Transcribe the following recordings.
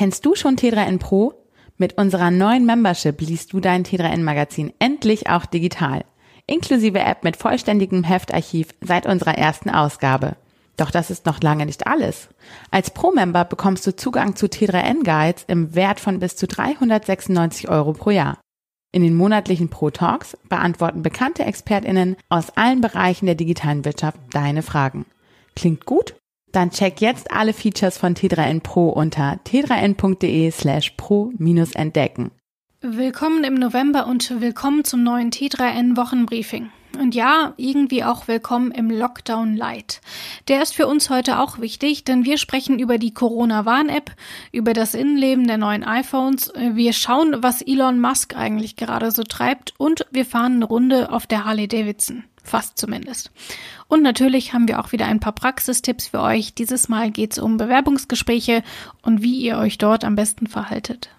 Kennst du schon T3N Pro? Mit unserer neuen Membership liest du dein T3N Magazin endlich auch digital. Inklusive App mit vollständigem Heftarchiv seit unserer ersten Ausgabe. Doch das ist noch lange nicht alles. Als Pro-Member bekommst du Zugang zu T3N Guides im Wert von bis zu 396 Euro pro Jahr. In den monatlichen Pro-Talks beantworten bekannte ExpertInnen aus allen Bereichen der digitalen Wirtschaft deine Fragen. Klingt gut? Dann check jetzt alle Features von T3N Pro unter t3n.de slash pro-entdecken. Willkommen im November und willkommen zum neuen T3N Wochenbriefing. Und ja, irgendwie auch willkommen im Lockdown Light. Der ist für uns heute auch wichtig, denn wir sprechen über die Corona-Warn-App, über das Innenleben der neuen iPhones, wir schauen, was Elon Musk eigentlich gerade so treibt und wir fahren eine Runde auf der Harley Davidson. Fast zumindest. Und natürlich haben wir auch wieder ein paar Praxistipps für euch. Dieses Mal geht es um Bewerbungsgespräche und wie ihr euch dort am besten verhaltet.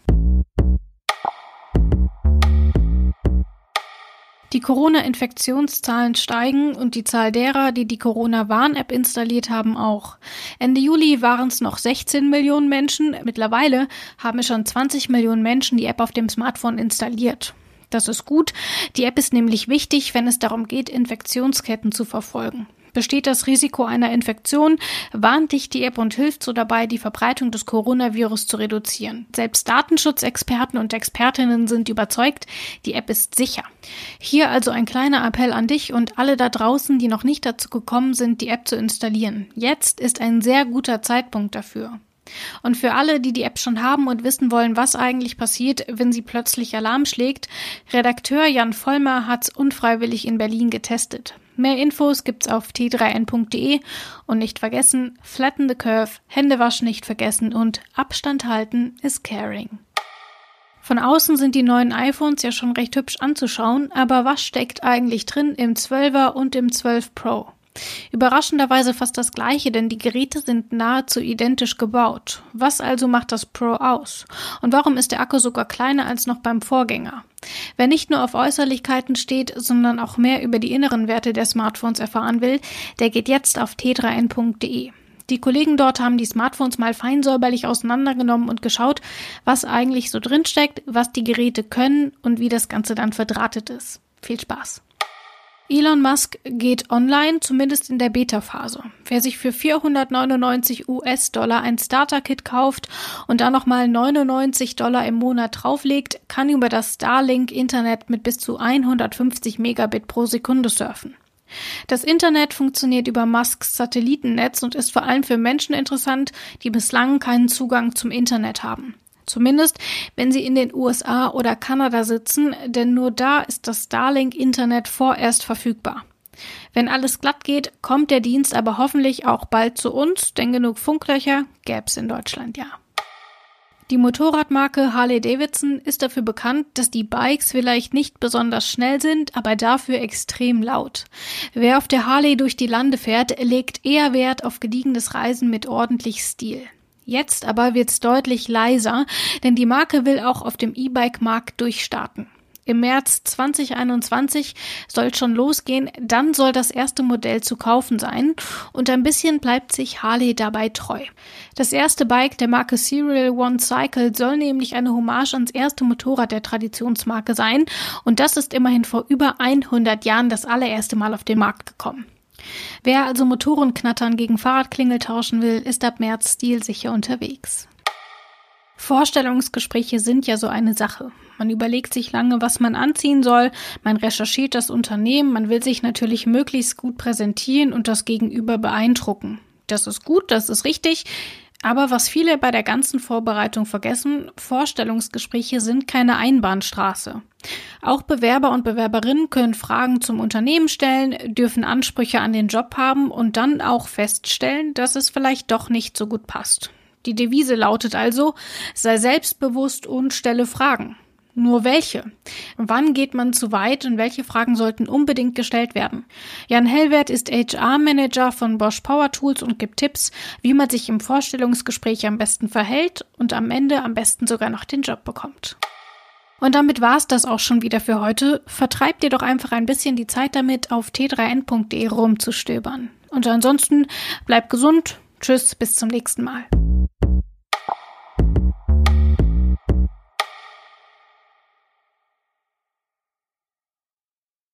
Die Corona-Infektionszahlen steigen und die Zahl derer, die die Corona-Warn-App installiert haben, auch. Ende Juli waren es noch 16 Millionen Menschen. Mittlerweile haben schon 20 Millionen Menschen die App auf dem Smartphone installiert. Das ist gut. Die App ist nämlich wichtig, wenn es darum geht, Infektionsketten zu verfolgen. Besteht das Risiko einer Infektion, warnt dich die App und hilft so dabei, die Verbreitung des Coronavirus zu reduzieren. Selbst Datenschutzexperten und Expertinnen sind überzeugt, die App ist sicher. Hier also ein kleiner Appell an dich und alle da draußen, die noch nicht dazu gekommen sind, die App zu installieren. Jetzt ist ein sehr guter Zeitpunkt dafür. Und für alle, die die App schon haben und wissen wollen, was eigentlich passiert, wenn sie plötzlich Alarm schlägt, Redakteur Jan Vollmer hat's unfreiwillig in Berlin getestet. Mehr Infos gibt's auf t3n.de und nicht vergessen, flatten the curve, Hände waschen nicht vergessen und Abstand halten ist caring. Von außen sind die neuen iPhones ja schon recht hübsch anzuschauen, aber was steckt eigentlich drin im 12er und im 12 Pro? Überraschenderweise fast das gleiche, denn die Geräte sind nahezu identisch gebaut. Was also macht das Pro aus? Und warum ist der Akku sogar kleiner als noch beim Vorgänger? Wer nicht nur auf Äußerlichkeiten steht, sondern auch mehr über die inneren Werte der Smartphones erfahren will, der geht jetzt auf t3n.de. Die Kollegen dort haben die Smartphones mal feinsäuberlich auseinandergenommen und geschaut, was eigentlich so drinsteckt, was die Geräte können und wie das Ganze dann verdrahtet ist. Viel Spaß! Elon Musk geht online, zumindest in der Beta-Phase. Wer sich für 499 US-Dollar ein Starter-Kit kauft und da nochmal 99 Dollar im Monat drauflegt, kann über das Starlink-Internet mit bis zu 150 Megabit pro Sekunde surfen. Das Internet funktioniert über Musks Satellitennetz und ist vor allem für Menschen interessant, die bislang keinen Zugang zum Internet haben. Zumindest, wenn Sie in den USA oder Kanada sitzen, denn nur da ist das Starlink-Internet vorerst verfügbar. Wenn alles glatt geht, kommt der Dienst aber hoffentlich auch bald zu uns, denn genug Funklöcher gäb's in Deutschland ja. Die Motorradmarke Harley Davidson ist dafür bekannt, dass die Bikes vielleicht nicht besonders schnell sind, aber dafür extrem laut. Wer auf der Harley durch die Lande fährt, legt eher Wert auf gediegenes Reisen mit ordentlich Stil. Jetzt aber wird's deutlich leiser, denn die Marke will auch auf dem E-Bike-Markt durchstarten. Im März 2021 soll schon losgehen, dann soll das erste Modell zu kaufen sein und ein bisschen bleibt sich Harley dabei treu. Das erste Bike der Marke Serial One Cycle soll nämlich eine Hommage ans erste Motorrad der Traditionsmarke sein und das ist immerhin vor über 100 Jahren das allererste Mal auf den Markt gekommen. Wer also Motorenknattern gegen Fahrradklingel tauschen will, ist ab März stilsicher unterwegs. Vorstellungsgespräche sind ja so eine Sache. Man überlegt sich lange, was man anziehen soll, man recherchiert das Unternehmen, man will sich natürlich möglichst gut präsentieren und das Gegenüber beeindrucken. Das ist gut, das ist richtig, aber was viele bei der ganzen Vorbereitung vergessen, Vorstellungsgespräche sind keine Einbahnstraße. Auch Bewerber und Bewerberinnen können Fragen zum Unternehmen stellen, dürfen Ansprüche an den Job haben und dann auch feststellen, dass es vielleicht doch nicht so gut passt. Die Devise lautet also, sei selbstbewusst und stelle Fragen. Nur welche? Wann geht man zu weit und welche Fragen sollten unbedingt gestellt werden? Jan Hellwert ist HR-Manager von Bosch Power Tools und gibt Tipps, wie man sich im Vorstellungsgespräch am besten verhält und am Ende am besten sogar noch den Job bekommt. Und damit war's das auch schon wieder für heute. Vertreibt ihr doch einfach ein bisschen die Zeit damit, auf t3n.de rumzustöbern. Und ansonsten bleibt gesund. Tschüss, bis zum nächsten Mal.